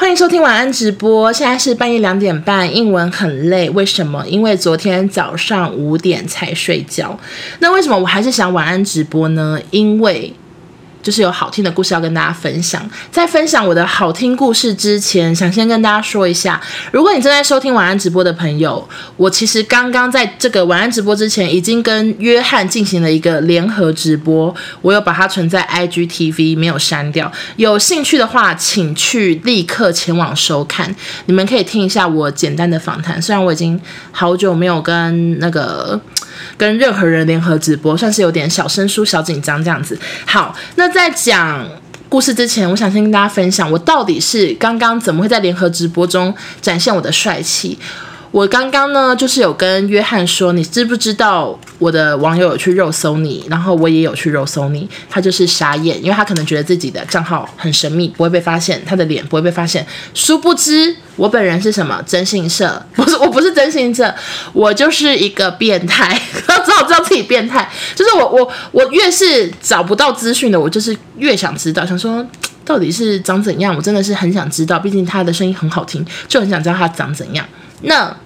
欢迎收听晚安直播，现在是半夜两点半，英文很累，为什么？因为昨天早上五点才睡觉。那为什么我还是想晚安直播呢？因为。就是有好听的故事要跟大家分享。在分享我的好听故事之前，想先跟大家说一下，如果你正在收听晚安直播的朋友，我其实刚刚在这个晚安直播之前，已经跟约翰进行了一个联合直播，我有把它存在 IGTV，没有删掉。有兴趣的话，请去立刻前往收看。你们可以听一下我简单的访谈，虽然我已经好久没有跟那个。跟任何人联合直播，算是有点小生疏、小紧张这样子。好，那在在讲故事之前，我想先跟大家分享，我到底是刚刚怎么会在联合直播中展现我的帅气。我刚刚呢，就是有跟约翰说，你知不知道我的网友有去肉搜你，然后我也有去肉搜你，他就是傻眼，因为他可能觉得自己的账号很神秘，不会被发现，他的脸不会被发现。殊不知，我本人是什么？征信社？不是，我不是征信社，我就是一个变态。知道知道自己变态，就是我我我越是找不到资讯的，我就是越想知道，想说到底是长怎样，我真的是很想知道，毕竟他的声音很好听，就很想知道他长怎样。那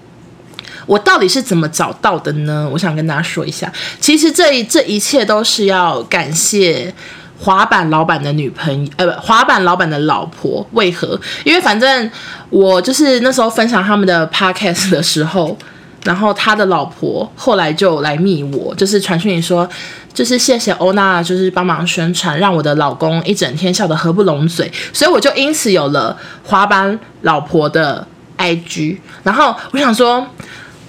我到底是怎么找到的呢？我想跟大家说一下，其实这一这一切都是要感谢滑板老板的女朋友，呃，不，滑板老板的老婆。为何？因为反正我就是那时候分享他们的 podcast 的时候，然后他的老婆后来就来密我，就是传讯你说，就是谢谢欧娜，就是帮忙宣传，让我的老公一整天笑得合不拢嘴，所以我就因此有了滑板老婆的。IG，然后我想说，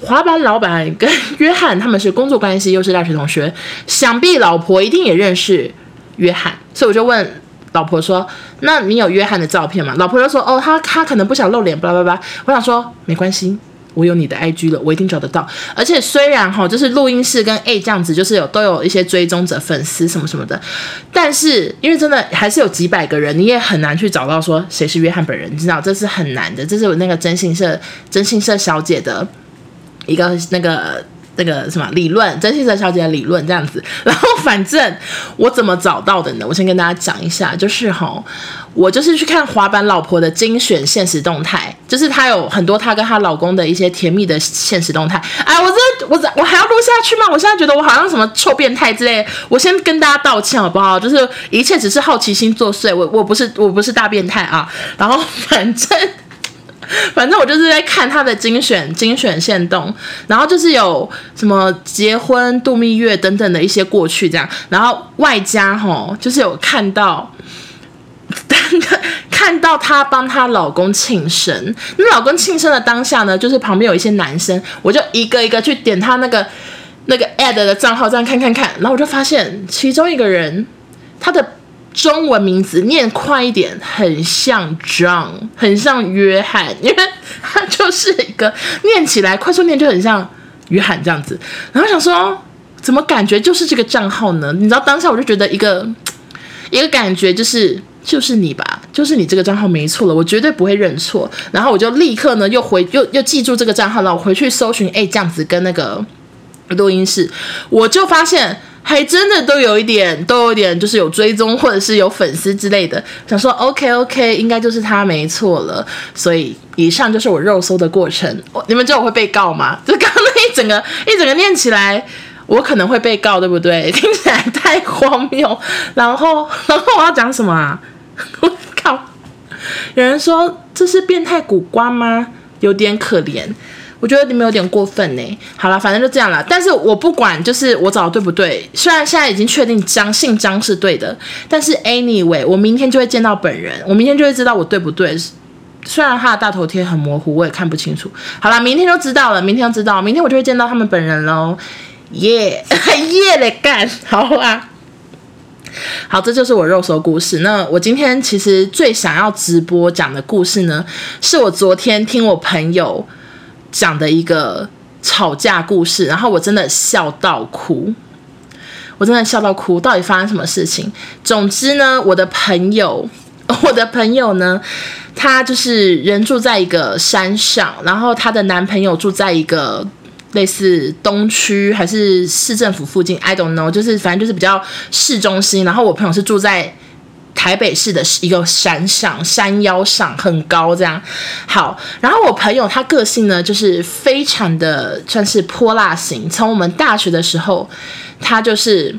滑板老板跟约翰他们是工作关系，又是大学同学，想必老婆一定也认识约翰，所以我就问老婆说：“那你有约翰的照片吗？”老婆就说：“哦，他他可能不想露脸，巴拉巴拉。”我想说没关系。我有你的 IG 了，我一定找得到。而且虽然哈，就是录音室跟 A 这样子，就是有都有一些追踪者、粉丝什么什么的，但是因为真的还是有几百个人，你也很难去找到说谁是约翰本人，你知道这是很难的。这是我那个征信社征信社小姐的一个那个。那个什么理论，征信社小姐的理论这样子，然后反正我怎么找到的呢？我先跟大家讲一下，就是哈，我就是去看滑板老婆的精选现实动态，就是她有很多她跟她老公的一些甜蜜的现实动态。哎，我这我这我还要录下去吗？我现在觉得我好像什么臭变态之类，我先跟大家道歉好不好？就是一切只是好奇心作祟，我我不是我不是大变态啊。然后反正。反正我就是在看他的精选精选限动，然后就是有什么结婚度蜜月等等的一些过去这样，然后外加吼就是有看到，看到她帮她老公庆生，那老公庆生的当下呢，就是旁边有一些男生，我就一个一个去点他那个那个 ad 的账号这样看看看，然后我就发现其中一个人他的。中文名字念快一点，很像 John，很像约翰，因为他就是一个念起来快速念就很像约翰这样子。然后想说，怎么感觉就是这个账号呢？你知道当下我就觉得一个一个感觉就是就是你吧，就是你这个账号没错了，我绝对不会认错。然后我就立刻呢又回又又记住这个账号，了我回去搜寻，哎，这样子跟那个录音室，我就发现。还真的都有一点，都有点，就是有追踪或者是有粉丝之类的，想说 OK OK，应该就是他没错了。所以以上就是我肉搜的过程。你们知道我会被告吗？就刚刚那一整个一整个念起来，我可能会被告，对不对？听起来太荒谬。然后，然后我要讲什么啊？我靠！有人说这是变态古瓜吗？有点可怜。我觉得你们有点过分呢。好了，反正就这样了。但是我不管，就是我找的对不对？虽然现在已经确定张姓张是对的，但是 anyway，我明天就会见到本人，我明天就会知道我对不对。虽然他的大头贴很模糊，我也看不清楚。好了，明天就知道了，明天就知道，明天我就会见到他们本人喽。耶耶 嘞干，好啊。好，这就是我肉搜故事。那我今天其实最想要直播讲的故事呢，是我昨天听我朋友。讲的一个吵架故事，然后我真的笑到哭，我真的笑到哭。到底发生什么事情？总之呢，我的朋友，我的朋友呢，她就是人住在一个山上，然后她的男朋友住在一个类似东区还是市政府附近，I don't know，就是反正就是比较市中心。然后我朋友是住在台北市的一个山上，山腰上很高，这样好。然后我朋友他个性呢，就是非常的算是泼辣型。从我们大学的时候，他就是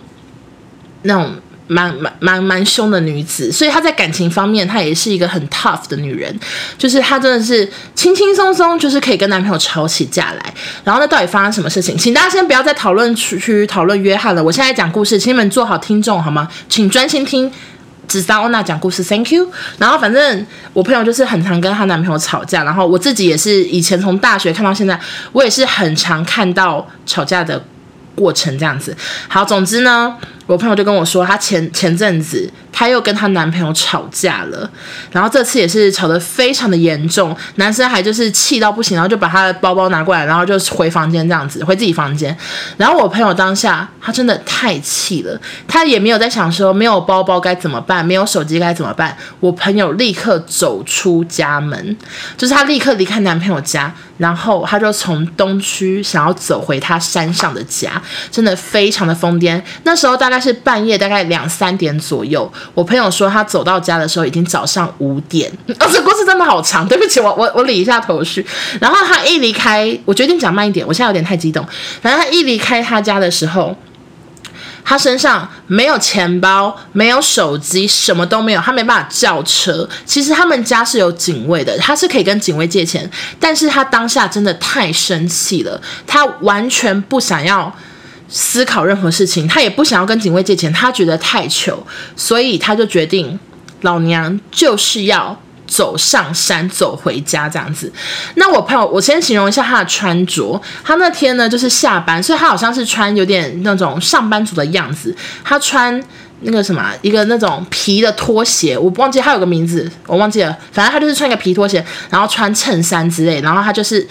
那种蛮蛮蛮蛮凶的女子，所以她在感情方面，她也是一个很 tough 的女人。就是她真的是轻轻松松，就是可以跟男朋友吵起架来。然后那到底发生什么事情？请大家先不要再讨论区去讨论约翰了。我现在讲故事，请你们做好听众好吗？请专心听。只当欧娜讲故事，Thank you。然后反正我朋友就是很常跟她男朋友吵架，然后我自己也是以前从大学看到现在，我也是很常看到吵架的过程这样子。好，总之呢。我朋友就跟我说，她前前阵子她又跟她男朋友吵架了，然后这次也是吵得非常的严重，男生还就是气到不行，然后就把她的包包拿过来，然后就回房间这样子，回自己房间。然后我朋友当下他真的太气了，他也没有在想说没有包包该怎么办，没有手机该怎么办。我朋友立刻走出家门，就是她立刻离开男朋友家，然后她就从东区想要走回他山上的家，真的非常的疯癫。那时候大概。大概是半夜，大概两三点左右。我朋友说他走到家的时候已经早上五点。哦，这故事真的好长，对不起，我我我理一下头绪。然后他一离开，我决定讲慢一点，我现在有点太激动。反正他一离开他家的时候，他身上没有钱包，没有手机，什么都没有，他没办法叫车。其实他们家是有警卫的，他是可以跟警卫借钱，但是他当下真的太生气了，他完全不想要。思考任何事情，他也不想要跟警卫借钱，他觉得太糗，所以他就决定，老娘就是要走上山，走回家这样子。那我朋友，我先形容一下他的穿着，他那天呢就是下班，所以他好像是穿有点那种上班族的样子。他穿那个什么，一个那种皮的拖鞋，我忘记他有个名字，我忘记了，反正他就是穿一个皮拖鞋，然后穿衬衫之类，然后他就是。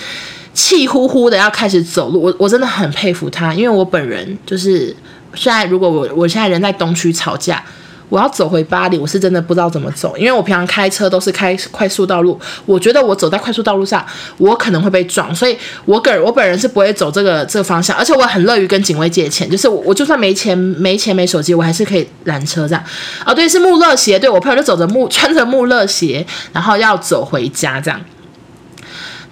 气呼呼的要开始走路，我我真的很佩服他，因为我本人就是现在如果我我现在人在东区吵架，我要走回巴黎，我是真的不知道怎么走，因为我平常开车都是开快速道路，我觉得我走在快速道路上，我可能会被撞，所以我个人我本人是不会走这个这个方向，而且我很乐于跟警卫借钱，就是我我就算没钱没钱没手机，我还是可以拦车这样。哦，对，是穆勒鞋，对，我朋友就走着穆穿着穆勒鞋，然后要走回家这样。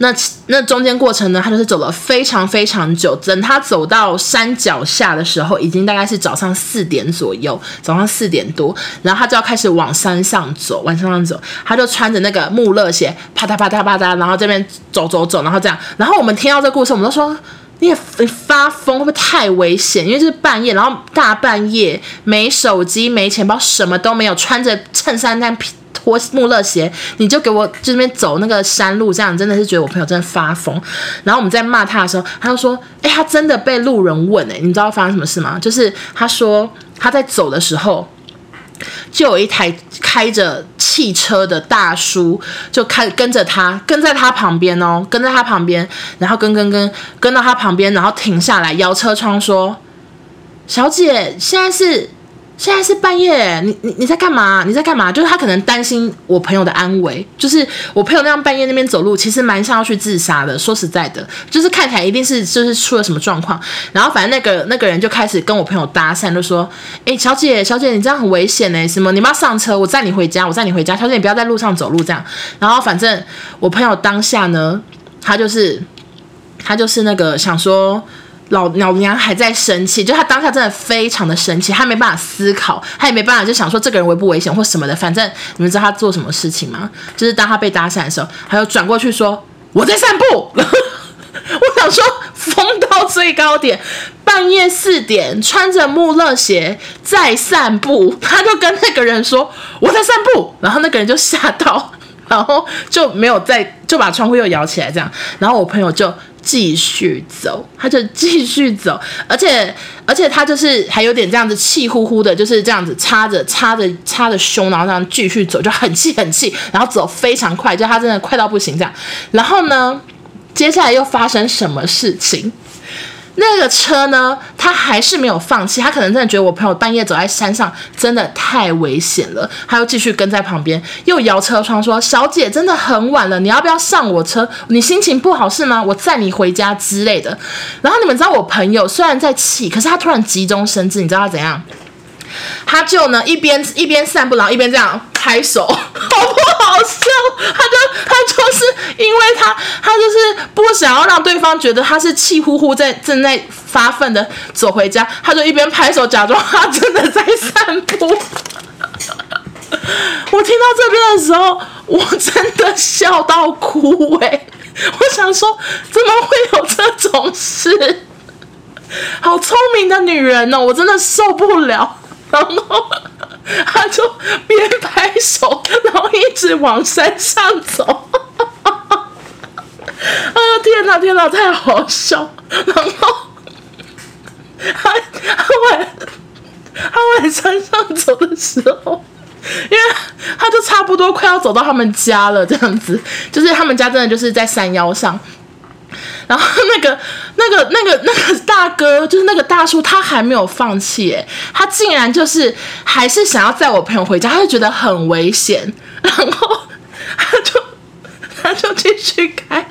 那那中间过程呢，他就是走了非常非常久。等他走到山脚下的时候，已经大概是早上四点左右，早上四点多，然后他就要开始往山上走，往山上走。他就穿着那个穆勒鞋，啪嗒啪嗒啪嗒，然后这边走走走，然后这样。然后我们听到这故事，我们都说你也发疯，会不会太危险？因为这是半夜，然后大半夜没手机、没钱包，什么都没有，穿着衬衫但我。穆勒鞋，你就给我这边走那个山路，这样真的是觉得我朋友真的发疯。然后我们在骂他的时候，他就说：“哎，他真的被路人问哎，你知道发生什么事吗？就是他说他在走的时候，就有一台开着汽车的大叔就开跟着他，跟在他旁边哦，跟在他旁边，然后跟跟跟跟到他旁边，然后停下来摇车窗说：‘小姐，现在是。’现在是半夜，你你你在干嘛？你在干嘛？就是他可能担心我朋友的安危，就是我朋友那样半夜那边走路，其实蛮像要去自杀的。说实在的，就是看起来一定是就是出了什么状况。然后反正那个那个人就开始跟我朋友搭讪，就说：“哎，小姐小姐，你这样很危险呢，什么？你不要上车，我载你回家，我载你回家。小姐，你不要在路上走路这样。”然后反正我朋友当下呢，他就是他就是那个想说。老老娘还在生气，就他当下真的非常的生气，他没办法思考，他也没办法就想说这个人危不危险或什么的。反正你们知道他做什么事情吗？就是当他被搭讪的时候，他就转过去说：“我在散步。”我想说疯到最高点，半夜四点穿着穆勒鞋在散步，他就跟那个人说：“我在散步。”然后那个人就吓到，然后就没有再就把窗户又摇起来这样，然后我朋友就。继续走，他就继续走，而且而且他就是还有点这样子气呼呼的，就是这样子插着插着插着胸，然后这样继续走，就很气很气，然后走非常快，就他真的快到不行这样。然后呢，接下来又发生什么事情？那个车呢，他还是没有放弃，他可能真的觉得我朋友半夜走在山上真的太危险了，他又继续跟在旁边，又摇车窗说：“小姐，真的很晚了，你要不要上我车？你心情不好是吗？我载你回家之类的。”然后你们知道我朋友虽然在气，可是他突然急中生智，你知道他怎样？他就呢一边一边散步，然后一边这样拍手，好不好笑？他就他就是因为他他就是不想要让对方觉得他是气呼呼在正在发奋的走回家，他就一边拍手假装他真的在散步。我听到这边的时候，我真的笑到哭哎、我想说，怎么会有这种事？好聪明的女人哦，我真的受不了。然后他就边拍手，然后一直往山上走。哎呦天哪，天哪，太好笑！然后他他往他往山上走的时候，因为他就差不多快要走到他们家了，这样子，就是他们家真的就是在山腰上。然后那个、那个、那个、那个大哥，就是那个大叔，他还没有放弃，哎，他竟然就是还是想要载我朋友回家，他就觉得很危险，然后 他就他就继续开。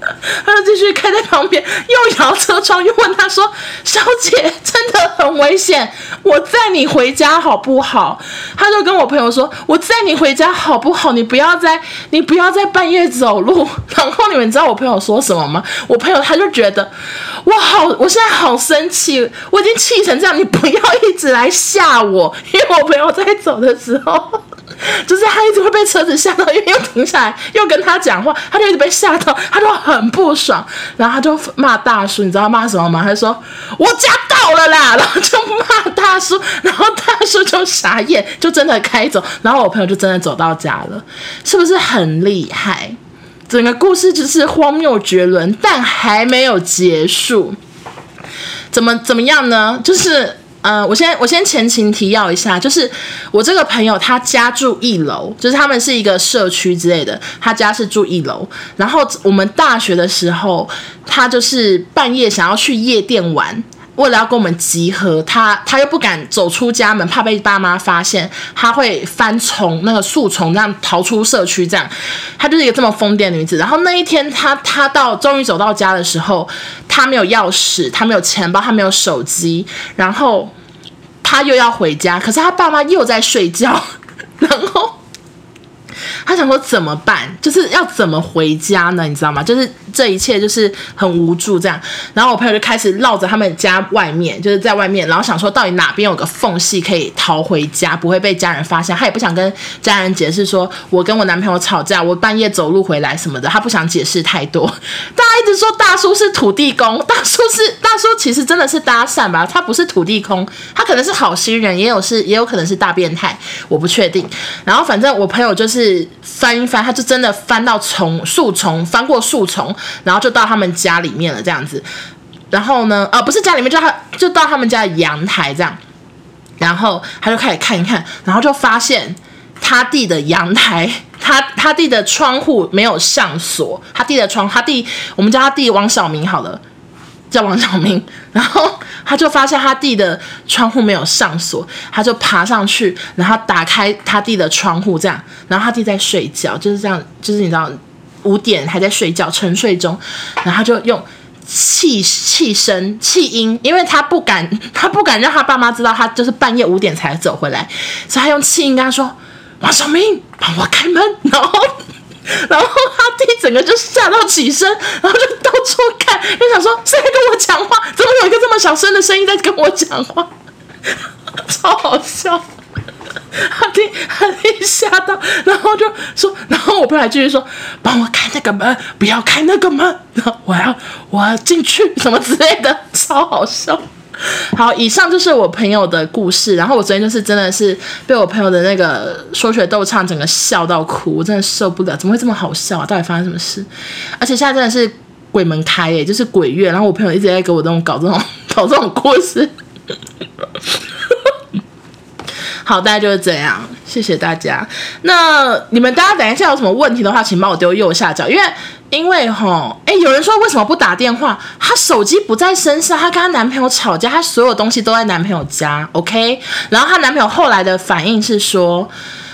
他就继续开在旁边，又摇车窗，又问他说：“小姐，真的很危险，我载你回家好不好？”他就跟我朋友说：“我载你回家好不好？你不要在，你不要在半夜走路。”然后你们知道我朋友说什么吗？我朋友他就觉得，我，好，我现在好生气，我已经气成这样，你不要一直来吓我，因为我朋友在走的时候。就是他一直会被车子吓到，因为又停下来，又跟他讲话，他就一直被吓到，他就很不爽，然后他就骂大叔，你知道骂什么吗？他说：“我家到了啦！” 然后就骂大叔，然后大叔就傻眼，就真的开走，然后我朋友就真的走到家了，是不是很厉害？整个故事就是荒谬绝伦，但还没有结束，怎么怎么样呢？就是。呃，我先我先前情提要一下，就是我这个朋友他家住一楼，就是他们是一个社区之类的，他家是住一楼。然后我们大学的时候，他就是半夜想要去夜店玩。为了要跟我们集合，他他又不敢走出家门，怕被爸妈发现，他会翻从那个树丛这样逃出社区，这样，他就是一个这么疯癫女子。然后那一天他，他他到终于走到家的时候，他没有钥匙，他没有钱包，他没有手机，然后他又要回家，可是他爸妈又在睡觉，然后。他想说怎么办？就是要怎么回家呢？你知道吗？就是这一切就是很无助这样。然后我朋友就开始绕着他们家外面，就是在外面，然后想说到底哪边有个缝隙可以逃回家，不会被家人发现。他也不想跟家人解释说我跟我男朋友吵架，我半夜走路回来什么的，他不想解释太多。大家一直说大叔是土地公，大叔是大叔，其实真的是搭讪吧？他不是土地公，他可能是好心人，也有是也有可能是大变态，我不确定。然后反正我朋友就是。翻一翻，他就真的翻到丛树丛，翻过树丛，然后就到他们家里面了，这样子。然后呢，啊，不是家里面，就他就到他们家的阳台这样。然后他就开始看一看，然后就发现他弟的阳台，他他弟的窗户没有上锁，他弟的窗，他弟，我们叫他弟王小明好了。叫王小明，然后他就发现他弟的窗户没有上锁，他就爬上去，然后打开他弟的窗户，这样，然后他弟在睡觉，就是这样，就是你知道五点还在睡觉，沉睡中，然后他就用气气声气音，因为他不敢，他不敢让他爸妈知道他就是半夜五点才走回来，所以他用气音跟他说：“王小明，帮我开门。”然后。然后他弟整个就吓到起身，然后就到处看，就想说谁在跟我讲话？怎么有一个这么小声的声音在跟我讲话？超好笑！他弟他弟吓到，然后就说，然后我朋友还继续说：“帮我开那个门，不要开那个门，然后我要我要进去，什么之类的，超好笑。”好，以上就是我朋友的故事。然后我昨天就是真的是被我朋友的那个说学逗唱整个笑到哭，我真的受不了，怎么会这么好笑啊？到底发生什么事？而且现在真的是鬼门开耶，就是鬼月。然后我朋友一直在给我这种搞这种 搞这种故事。好，大家就是这样，谢谢大家。那你们大家等一下有什么问题的话，请帮我丢右下角，因为。因为哈，哎，有人说为什么不打电话？她手机不在身上，她跟她男朋友吵架，她所有东西都在男朋友家，OK？然后她男朋友后来的反应是说，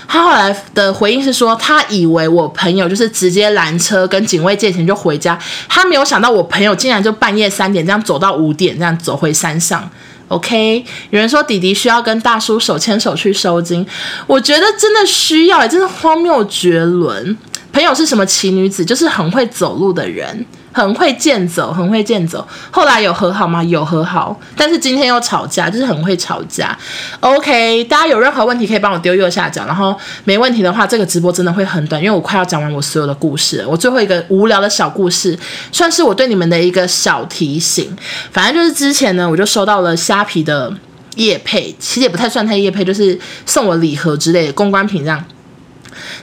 他后来的回应是说，他以为我朋友就是直接拦车跟警卫借钱就回家，他没有想到我朋友竟然就半夜三点这样走到五点这样走回山上。OK，有人说弟弟需要跟大叔手牵手去收金，我觉得真的需要，真的荒谬绝伦。朋友是什么奇女子？就是很会走路的人。很会健走，很会健走。后来有和好吗？有和好，但是今天又吵架，就是很会吵架。OK，大家有任何问题可以帮我丢右下角，然后没问题的话，这个直播真的会很短，因为我快要讲完我所有的故事。我最后一个无聊的小故事，算是我对你们的一个小提醒。反正就是之前呢，我就收到了虾皮的业配，其实也不太算太业配，就是送我礼盒之类的公关品这样。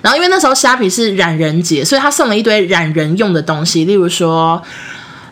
然后因为那时候虾皮是染人节，所以他送了一堆染人用的东西，例如说，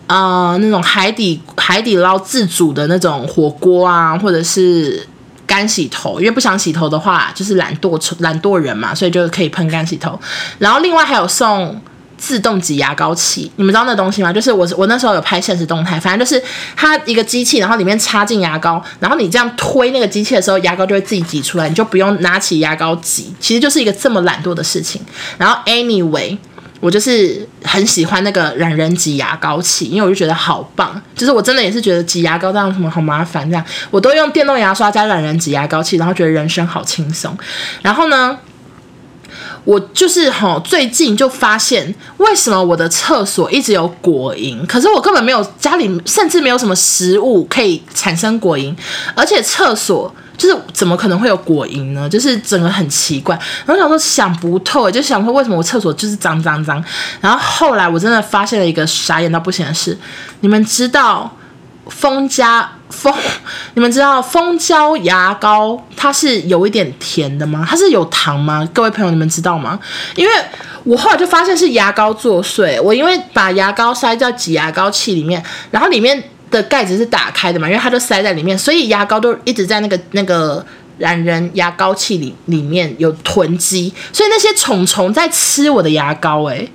呃，那种海底海底捞自煮的那种火锅啊，或者是干洗头，因为不想洗头的话，就是懒惰懒惰人嘛，所以就可以喷干洗头。然后另外还有送。自动挤牙膏器，你们知道那东西吗？就是我我那时候有拍现实动态，反正就是它一个机器，然后里面插进牙膏，然后你这样推那个机器的时候，牙膏就会自己挤出来，你就不用拿起牙膏挤，其实就是一个这么懒惰的事情。然后 anyway，我就是很喜欢那个懒人挤牙膏器，因为我就觉得好棒，就是我真的也是觉得挤牙膏这样什么好麻烦这样，我都用电动牙刷加懒人挤牙膏器，然后觉得人生好轻松。然后呢，我就是哈，最近就发现为什么我的厕所一直有果蝇，可是我根本没有家里，甚至没有什么食物可以产生果蝇，而且厕所就是怎么可能会有果蝇呢？就是整个很奇怪，然后想说想不透，就想说为什么我厕所就是脏脏脏，然后后来我真的发现了一个傻眼到不行的事，你们知道？蜂家蜂，你们知道蜂胶牙膏它是有一点甜的吗？它是有糖吗？各位朋友，你们知道吗？因为我后来就发现是牙膏作祟。我因为把牙膏塞在挤牙膏器里面，然后里面的盖子是打开的嘛，因为它就塞在里面，所以牙膏都一直在那个那个懒人牙膏器里里面有囤积，所以那些虫虫在吃我的牙膏，欸，诶。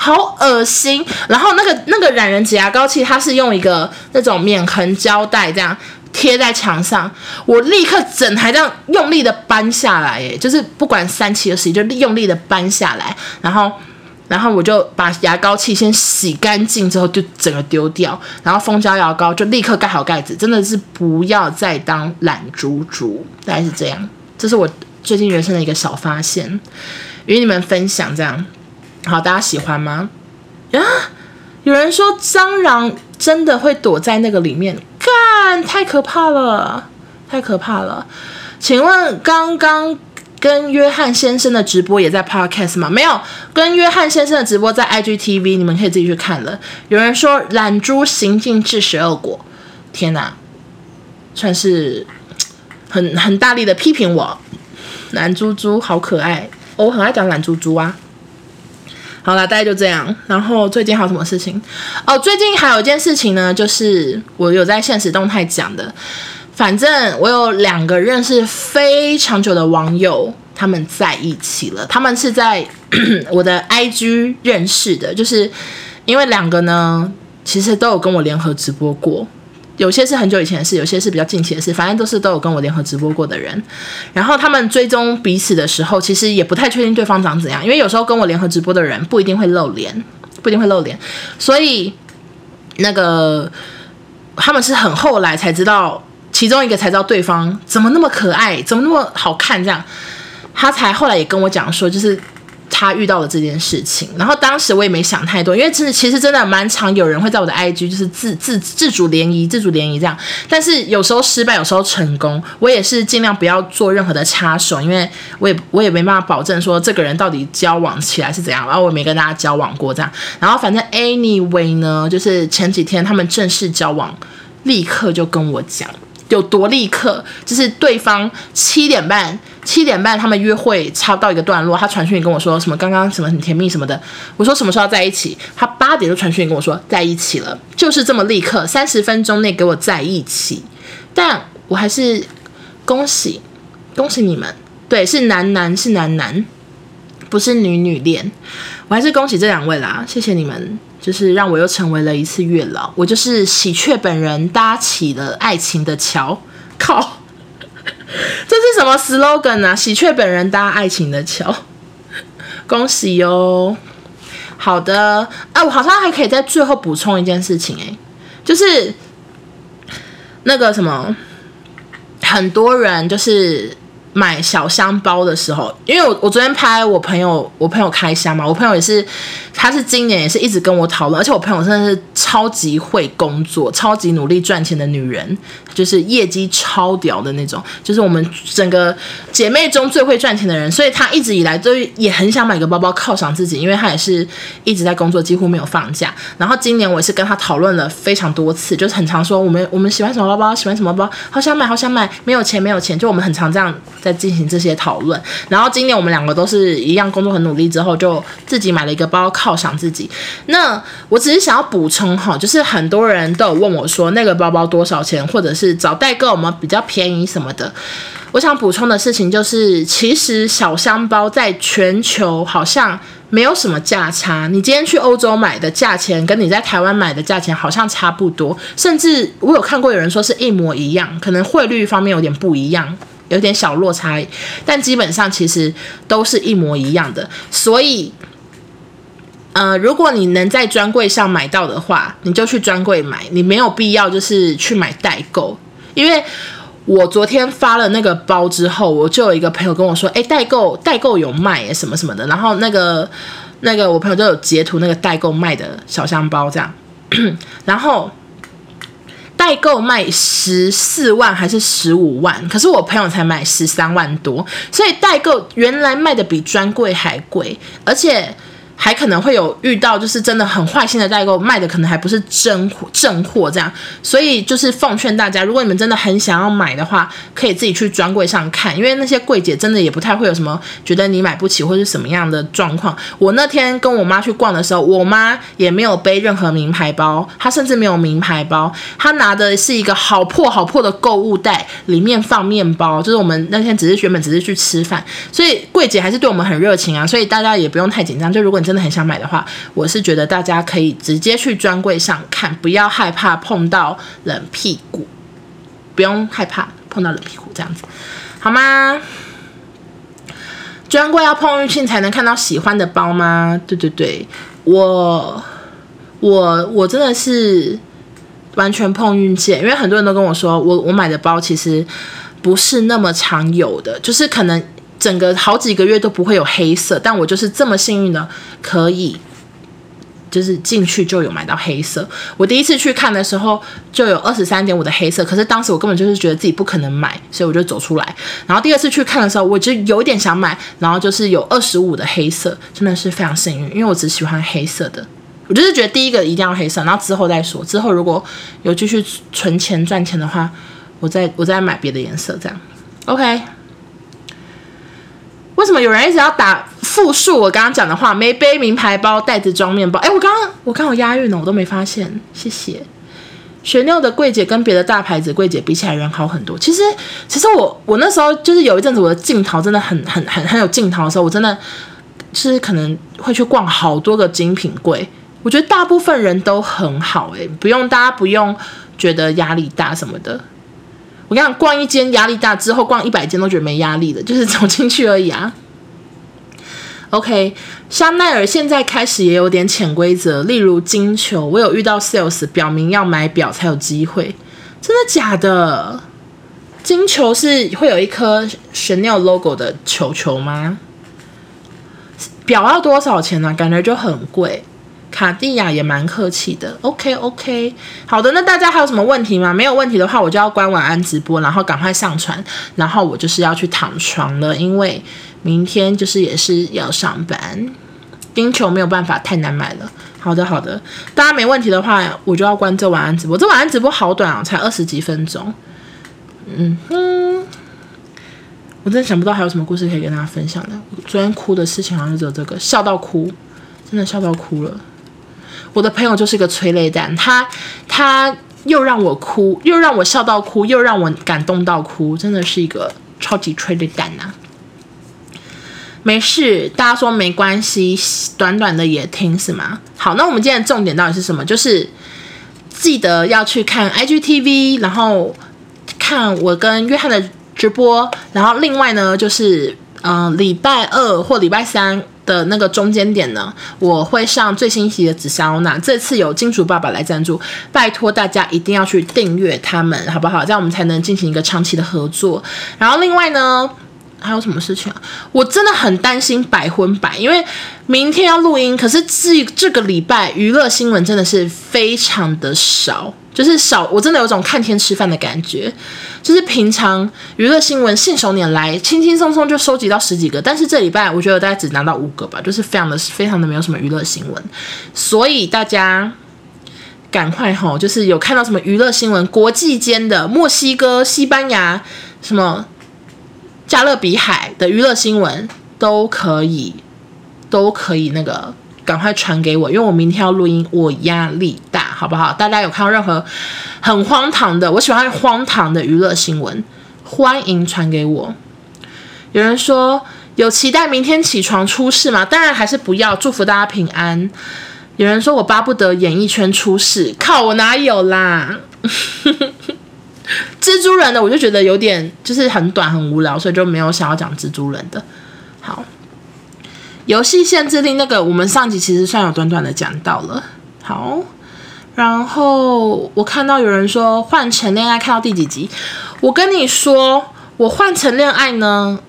好恶心！然后那个那个懒人挤牙膏器，它是用一个那种免痕胶带这样贴在墙上，我立刻整台这样用力的搬下来，诶，就是不管三七二十一，就用力的搬下来，然后然后我就把牙膏器先洗干净之后，就整个丢掉，然后蜂胶牙膏就立刻盖好盖子，真的是不要再当懒猪猪，大概是这样。这是我最近人生的一个小发现，与你们分享这样。好，大家喜欢吗？呀，有人说蟑螂真的会躲在那个里面，干，太可怕了，太可怕了。请问刚刚跟约翰先生的直播也在 Podcast 吗？没有，跟约翰先生的直播在 IGTV，你们可以自己去看了。有人说懒猪行径治十二果，天哪，算是很很大力的批评我。懒猪猪好可爱，我很爱讲懒猪猪啊。好了，大概就这样。然后最近还有什么事情？哦，最近还有一件事情呢，就是我有在现实动态讲的。反正我有两个认识非常久的网友，他们在一起了。他们是在 我的 IG 认识的，就是因为两个呢，其实都有跟我联合直播过。有些是很久以前的事，有些是比较近期的事，反正都是都有跟我联合直播过的人。然后他们追踪彼此的时候，其实也不太确定对方长怎样，因为有时候跟我联合直播的人不一定会露脸，不一定会露脸。所以那个他们是很后来才知道，其中一个才知道对方怎么那么可爱，怎么那么好看，这样他才后来也跟我讲说，就是。他遇到了这件事情，然后当时我也没想太多，因为真的其实真的蛮常有人会在我的 IG 就是自自自主联谊、自主联谊这样，但是有时候失败，有时候成功，我也是尽量不要做任何的插手，因为我也我也没办法保证说这个人到底交往起来是怎样，然后我也没跟大家交往过这样，然后反正 anyway 呢，就是前几天他们正式交往，立刻就跟我讲。有多立刻，就是对方七点半，七点半他们约会差不到一个段落，他传讯跟我说什么刚刚什么很甜蜜什么的，我说什么时候要在一起，他八点就传讯跟我说在一起。了，就是这么立刻，三十分钟内给我在一起，但我还是恭喜恭喜你们，对，是男男是男男，不是女女恋，我还是恭喜这两位啦，谢谢你们。就是让我又成为了一次月老，我就是喜鹊本人搭起了爱情的桥，靠，这是什么 slogan 啊？喜鹊本人搭爱情的桥，恭喜哟！好的，哎、啊，我好像还可以在最后补充一件事情、欸，诶，就是那个什么，很多人就是。买小香包的时候，因为我我昨天拍我朋友我朋友开箱嘛，我朋友也是，他是今年也是一直跟我讨论，而且我朋友真的是超级会工作、超级努力赚钱的女人，就是业绩超屌的那种，就是我们整个姐妹中最会赚钱的人，所以她一直以来都也很想买个包包犒赏自己，因为她也是一直在工作，几乎没有放假。然后今年我也是跟她讨论了非常多次，就是很常说我们我们喜欢什么包包，喜欢什么包，好想买好想买，没有钱没有钱，就我们很常这样。在进行这些讨论，然后今年我们两个都是一样工作很努力之后，就自己买了一个包犒赏自己。那我只是想要补充哈，就是很多人都有问我说那个包包多少钱，或者是找代购我们比较便宜什么的。我想补充的事情就是，其实小香包在全球好像没有什么价差。你今天去欧洲买的价钱，跟你在台湾买的价钱好像差不多，甚至我有看过有人说是一模一样，可能汇率方面有点不一样。有点小落差，但基本上其实都是一模一样的。所以，呃，如果你能在专柜上买到的话，你就去专柜买，你没有必要就是去买代购。因为我昨天发了那个包之后，我就有一个朋友跟我说：“诶，代购代购有卖诶，什么什么的。”然后那个那个我朋友就有截图那个代购卖的小香包这样，然后。代购卖十四万还是十五万？可是我朋友才买十三万多，所以代购原来卖的比专柜还贵，而且。还可能会有遇到，就是真的很坏心的代购卖的可能还不是真货正货这样，所以就是奉劝大家，如果你们真的很想要买的话，可以自己去专柜上看，因为那些柜姐真的也不太会有什么觉得你买不起或者是什么样的状况。我那天跟我妈去逛的时候，我妈也没有背任何名牌包，她甚至没有名牌包，她拿的是一个好破好破的购物袋，里面放面包，就是我们那天只是原本只是去吃饭，所以柜姐还是对我们很热情啊，所以大家也不用太紧张，就如果你。真的很想买的话，我是觉得大家可以直接去专柜上看，不要害怕碰到冷屁股，不用害怕碰到冷屁股这样子，好吗？专柜要碰运气才能看到喜欢的包吗？对对对，我我我真的是完全碰运气，因为很多人都跟我说，我我买的包其实不是那么常有的，就是可能。整个好几个月都不会有黑色，但我就是这么幸运的，可以就是进去就有买到黑色。我第一次去看的时候就有二十三点五的黑色，可是当时我根本就是觉得自己不可能买，所以我就走出来。然后第二次去看的时候，我就有点想买，然后就是有二十五的黑色，真的是非常幸运，因为我只喜欢黑色的。我就是觉得第一个一定要黑色，然后之后再说。之后如果有继续存钱赚钱的话，我再我再买别的颜色，这样 OK。为什么有人一直要打复述我刚刚讲的话？没背名牌包，袋子装面包。哎，我刚刚我刚好押韵呢，我都没发现。谢谢。雪妞的柜姐跟别的大牌子柜姐比起来人好很多。其实，其实我我那时候就是有一阵子我的镜头真的很很很很有镜头的时候，我真的是可能会去逛好多个精品柜。我觉得大部分人都很好，欸，哎，不用大家不用觉得压力大什么的。我跟你讲，逛一间压力大，之后逛一百间都觉得没压力的，就是 走进去而已啊。OK，香奈儿现在开始也有点潜规则，例如金球，我有遇到 sales 表明要买表才有机会，真的假的？金球是会有一颗 Chanel logo 的球球吗？表要多少钱呢？啊？感觉就很贵。卡地亚也蛮客气的，OK OK，好的，那大家还有什么问题吗？没有问题的话，我就要关晚安直播，然后赶快上传，然后我就是要去躺床了，因为明天就是也是要上班。冰球没有办法，太难买了。好的好的，大家没问题的话，我就要关这晚安直播。这晚安直播好短啊，才二十几分钟。嗯哼，我真的想不到还有什么故事可以跟大家分享的。昨天哭的事情好像只有这个，笑到哭，真的笑到哭了。我的朋友就是一个催泪弹，他他又让我哭，又让我笑到哭，又让我感动到哭，真的是一个超级催泪弹呐、没事，大家说没关系，短短的也听是吗？好，那我们今天的重点到底是什么？就是记得要去看 IGTV，然后看我跟约翰的直播，然后另外呢就是嗯、礼拜二或礼拜三。的那个中间点呢，我会上最新一期的紫砂欧娜。这次有金主爸爸来赞助，拜托大家一定要去订阅他们，好不好？这样我们才能进行一个长期的合作。然后另外呢，还有什么事情啊？我真的很担心百分百，因为明天要录音，可是这这个礼拜娱乐新闻真的是非常的少。就是少，我真的有种看天吃饭的感觉。就是平常娱乐新闻信手拈来，轻轻松松就收集到十几个，但是这礼拜我觉得大家只拿到五个吧，就是非常的非常的没有什么娱乐新闻。所以大家赶快吼，就是有看到什么娱乐新闻，国际间的墨西哥、西班牙、什么加勒比海的娱乐新闻都可以，都可以那个。赶快传给我，因为我明天要录音，我压力大，好不好？大家有看到任何很荒唐的，我喜欢荒唐的娱乐新闻，欢迎传给我。有人说有期待明天起床出事吗？当然还是不要，祝福大家平安。有人说我巴不得演艺圈出事，靠，我哪有啦？蜘蛛人的我就觉得有点就是很短很无聊，所以就没有想要讲蜘蛛人的。好。游戏限制令那个，我们上集其实算有短短的讲到了。好，然后我看到有人说换乘恋爱看到第几集？我跟你说，我换乘恋爱呢，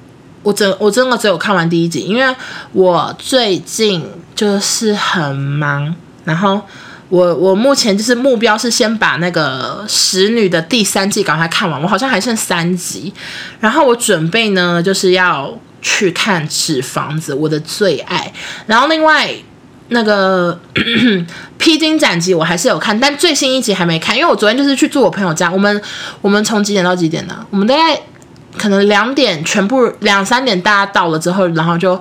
我真我真的只有看完第一集，因为我最近就是很忙，然后我我目前就是目标是先把那个使女的第三季赶快看完，我好像还剩三集，然后我准备呢就是要。去看《纸房子》，我的最爱。然后另外那个 《披荆斩棘》，我还是有看，但最新一集还没看，因为我昨天就是去住我朋友家。我们我们从几点到几点呢？我们大概可能两点，全部两三点大家到了之后，然后就。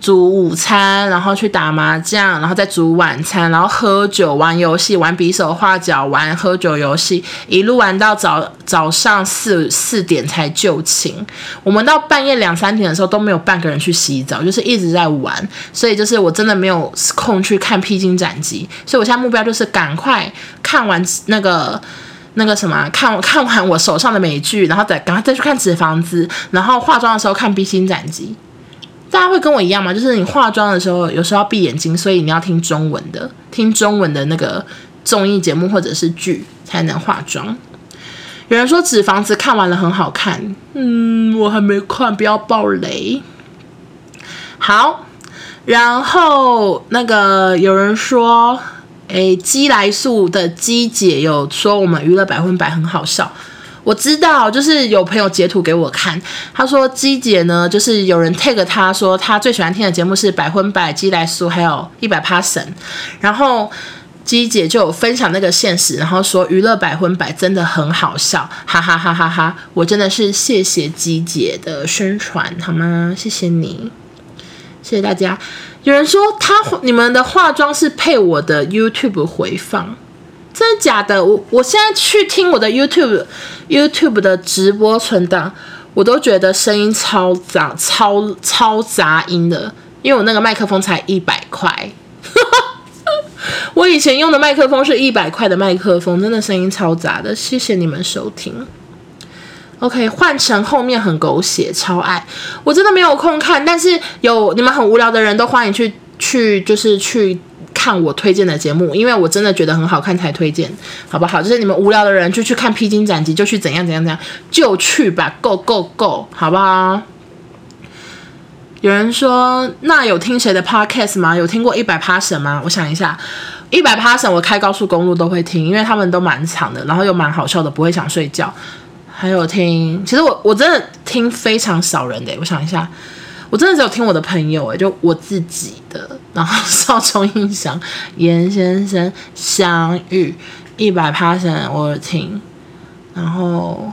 煮午餐，然后去打麻将，然后再煮晚餐，然后喝酒、玩游戏、玩匕首画脚、玩喝酒游戏，一路玩到早早上四四点才就寝。我们到半夜两三点的时候都没有半个人去洗澡，就是一直在玩。所以就是我真的没有空去看《披荆斩棘》，所以我现在目标就是赶快看完那个那个什么，看看完我手上的美剧，然后再赶快再去看《纸房子》，然后化妆的时候看《披荆斩棘》。大家会跟我一样吗？就是你化妆的时候，有时候要闭眼睛，所以你要听中文的，听中文的那个综艺节目或者是剧才能化妆。有人说《纸房子》看完了很好看，嗯，我还没看，不要爆雷。好，然后那个有人说，诶，鸡来素的鸡姐有说我们娱乐百分百很好笑。我知道，就是有朋友截图给我看，他说鸡姐呢，就是有人 tag 他说他最喜欢听的节目是百分百鸡来素，还有一百趴神，然后鸡姐就分享那个现实，然后说娱乐百分百真的很好笑，哈哈哈哈哈！我真的是谢谢鸡姐的宣传，好吗？谢谢你，谢谢大家。有人说他你们的化妆是配我的 YouTube 回放。真的假的？我我现在去听我的 YouTube YouTube 的直播存档，我都觉得声音超杂、超超杂音的，因为我那个麦克风才一百块。我以前用的麦克风是一百块的麦克风，真的声音超杂的。谢谢你们收听。OK，换成后面很狗血，超爱。我真的没有空看，但是有你们很无聊的人都欢迎去去，就是去。看我推荐的节目，因为我真的觉得很好看才推荐，好不好？就是你们无聊的人就去看《披荆斩棘》，就去怎样怎样怎样，就去吧，Go Go Go，好不好？有人说，那有听谁的 Podcast 吗？有听过一百 Passion 吗？我想一下，一百 Passion 我开高速公路都会听，因为他们都蛮长的，然后又蛮好笑的，不会想睡觉。还有听，其实我我真的听非常少人的，我想一下。我真的只有听我的朋友诶，就我自己的，然后少中印象、严先生、相遇、一百趴神，我有听，然后，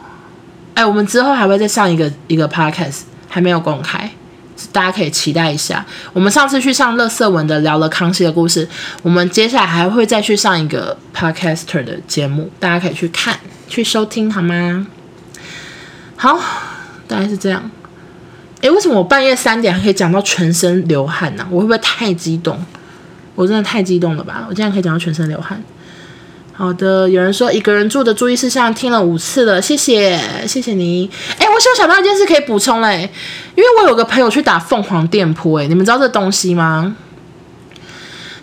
哎，我们之后还会再上一个一个 podcast，还没有公开，大家可以期待一下。我们上次去上乐色文的聊了康熙的故事，我们接下来还会再去上一个 podcaster 的节目，大家可以去看、去收听，好吗？好，大概是这样。诶，为什么我半夜三点还可以讲到全身流汗呢、我会不会太激动？我真的太激动了吧！我竟然可以讲到全身流汗。好的，有人说一个人住的注意事项听了五次了，谢谢，谢谢你。哎，我想想到一件事可以补充嘞，因为我有个朋友去打凤凰电波，哎，你们知道这东西吗？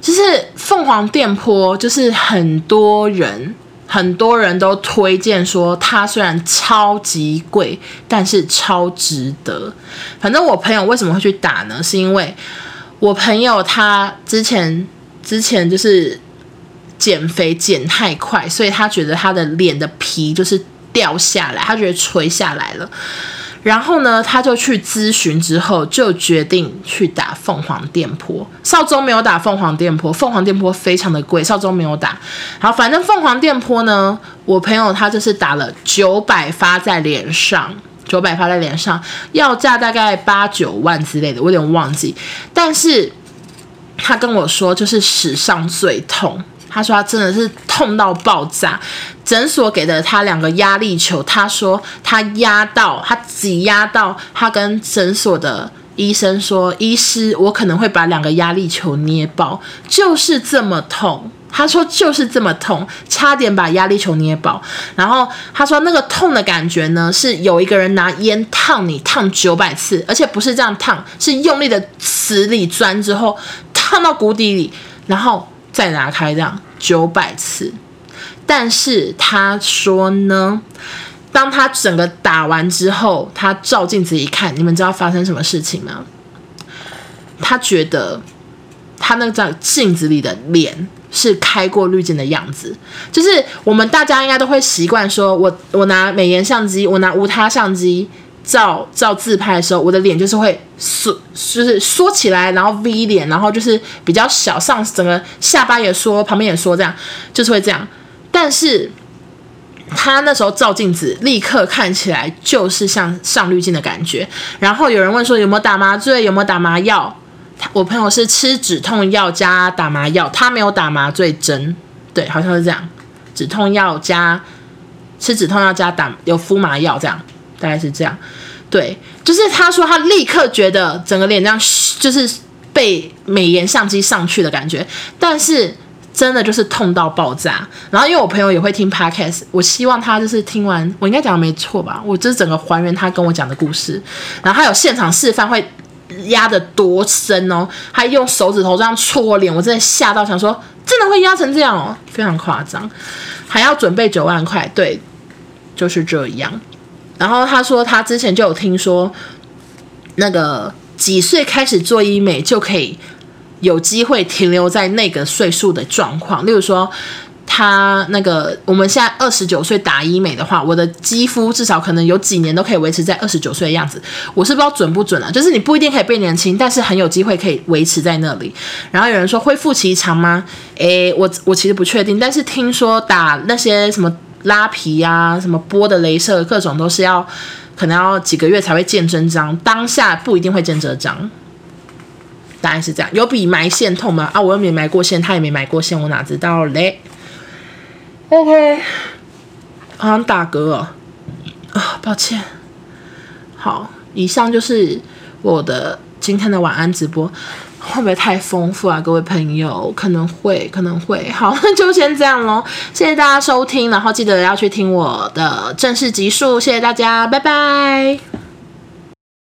就是凤凰电波，就是很多人很多人都推荐说，它虽然超级贵，但是超值得。反正我朋友为什么会去打呢？是因为我朋友他之前之前就是。减肥减太快，所以他觉得他的脸的皮就是掉下来，他觉得垂下来了。然后呢，他就去咨询之后，就决定去打凤凰电波。少中没有打凤凰电波，凤凰电波非常的贵，少中没有打。好，反正凤凰电波呢，我朋友他就是打了九百发在脸上，九百发在脸上，要价大概八九万之类的，我有点忘记。但是他跟我说，就是史上最痛。他说他真的是痛到爆炸，诊所给的他两个压力球，他说他压到他挤压到，他跟诊所的医生说：“医师，我可能会把两个压力球捏爆，就是这么痛。”他说就是这么痛，差点把压力球捏爆。然后他说那个痛的感觉呢，是有一个人拿烟烫你，烫九百次，而且不是这样烫，是用力的死里钻之后烫到谷底里，然后。再拿开这样九百次，但是他说呢，当他整个打完之后，他照镜子一看，你们知道发生什么事情吗？他觉得他那张镜子里的脸是开过滤镜的样子，就是我们大家应该都会习惯说，我我拿美颜相机，我拿无他相机。照照自拍的时候，我的脸就是会缩，就是缩起来，然后 V 脸，然后就是比较小，上整个下巴也缩，旁边也缩，这样就是会这样。但是他那时候照镜子，立刻看起来就是像上滤镜的感觉。然后有人问说有没有打麻醉，有没有打麻药？我朋友是吃止痛药加打麻药，他没有打麻醉针，对，好像是这样，止痛药加吃止痛药加打有敷麻药这样。大概是这样，对，就是他说他立刻觉得整个脸这样，就是被美颜相机上去的感觉，但是真的就是痛到爆炸。然后因为我朋友也会听 podcast，我希望他就是听完，我应该讲的没错吧？我就是整个还原他跟我讲的故事，然后他有现场示范会压得多深哦，他用手指头这样戳我脸，我真的吓到想说，真的会压成这样哦，非常夸张，还要准备九万块，对，就是这样。然后他说，他之前就有听说，那个几岁开始做医美就可以有机会停留在那个岁数的状况。例如说，他那个我们现在二十九岁打医美的话，我的肌肤至少可能有几年都可以维持在二十九岁的样子。我是不知道准不准啊，就是你不一定可以变年轻，但是很有机会可以维持在那里。然后有人说恢复期长吗？诶，我我其实不确定，但是听说打那些什么。拉皮呀、什么波的镭射，各种都是要，可能要几个月才会见真章，当下不一定会见真章。答案是这样，有比埋线痛吗？啊，我又没埋过线，他也没埋过线，我哪知道嘞？OK，好像打嗝哦，啊，抱歉。好，以上就是我的今天的晚安直播。会不会太丰富啊，各位朋友？可能会，可能会。好，那就先这样喽。谢谢大家收听，然后记得要去听我的正式集数。谢谢大家，拜拜。